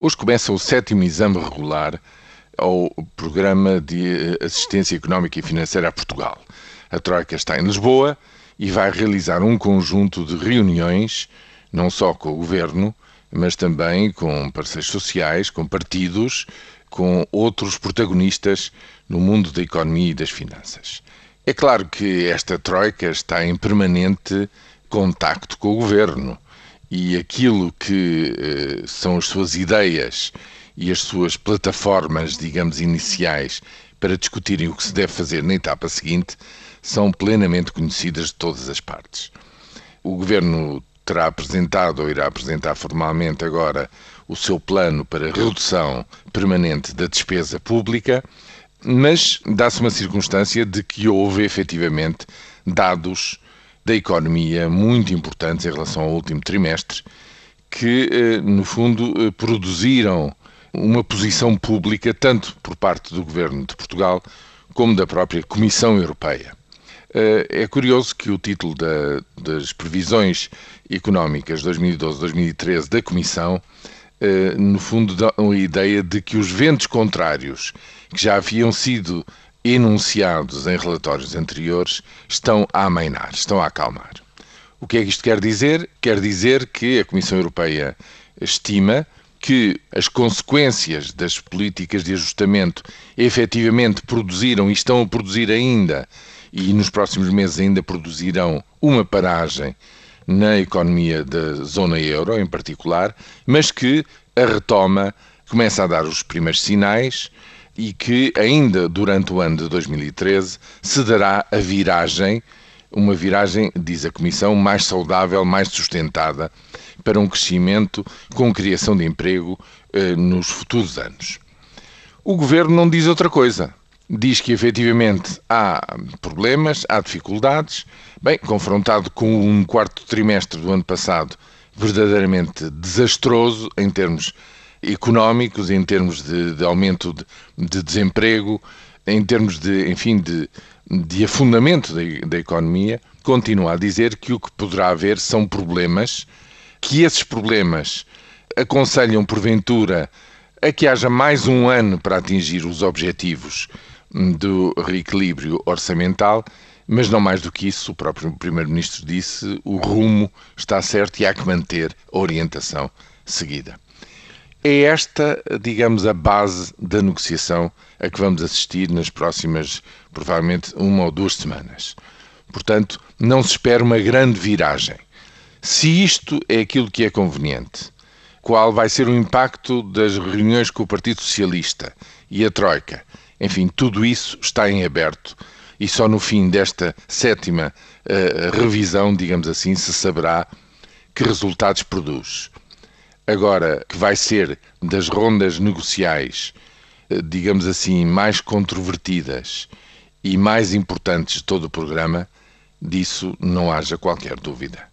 Hoje começa o sétimo exame regular ao Programa de Assistência Económica e Financeira a Portugal. A Troika está em Lisboa e vai realizar um conjunto de reuniões, não só com o Governo, mas também com parceiros sociais, com partidos, com outros protagonistas no mundo da economia e das finanças. É claro que esta Troika está em permanente contacto com o Governo e aquilo que eh, são as suas ideias e as suas plataformas, digamos, iniciais para discutirem o que se deve fazer na etapa seguinte são plenamente conhecidas de todas as partes. O governo terá apresentado ou irá apresentar formalmente agora o seu plano para redução permanente da despesa pública, mas dá-se uma circunstância de que houve efetivamente dados da economia muito importantes em relação ao último trimestre, que, eh, no fundo, eh, produziram uma posição pública, tanto por parte do governo de Portugal como da própria Comissão Europeia. Eh, é curioso que o título da, das previsões económicas 2012-2013 da Comissão, no fundo, dá a ideia de que os ventos contrários que já haviam sido enunciados em relatórios anteriores estão a amainar, estão a acalmar. O que é que isto quer dizer? Quer dizer que a Comissão Europeia estima que as consequências das políticas de ajustamento efetivamente produziram e estão a produzir ainda, e nos próximos meses ainda produzirão uma paragem na economia da zona euro em particular, mas que a retoma começa a dar os primeiros sinais e que ainda durante o ano de 2013 se dará a viragem, uma viragem, diz a Comissão, mais saudável, mais sustentada, para um crescimento com criação de emprego eh, nos futuros anos. O Governo não diz outra coisa. Diz que efetivamente há problemas, há dificuldades. Bem, confrontado com um quarto trimestre do ano passado verdadeiramente desastroso em termos económicos, em termos de, de aumento de, de, desemprego, em termos de, enfim, de, de afundamento da, da economia, continua a dizer que o que poderá haver são problemas, que esses problemas aconselham, porventura, a que haja mais um ano para atingir os objetivos do reequilíbrio orçamental, mas não mais do que isso, o próprio Primeiro-Ministro disse, o rumo está certo e há que manter a orientação seguida. É esta, digamos, a base da negociação a que vamos assistir nas próximas, provavelmente, uma ou duas semanas. Portanto, não se espera uma grande viragem. Se isto é aquilo que é conveniente, qual vai ser o impacto das reuniões com o Partido Socialista e a Troika, enfim, tudo isso está em aberto e só no fim desta sétima uh, revisão, digamos assim, se saberá que resultados produz agora que vai ser das rondas negociais, eh, digamos assim, mais controvertidas e mais importantes de todo o programa, disso não haja qualquer dúvida.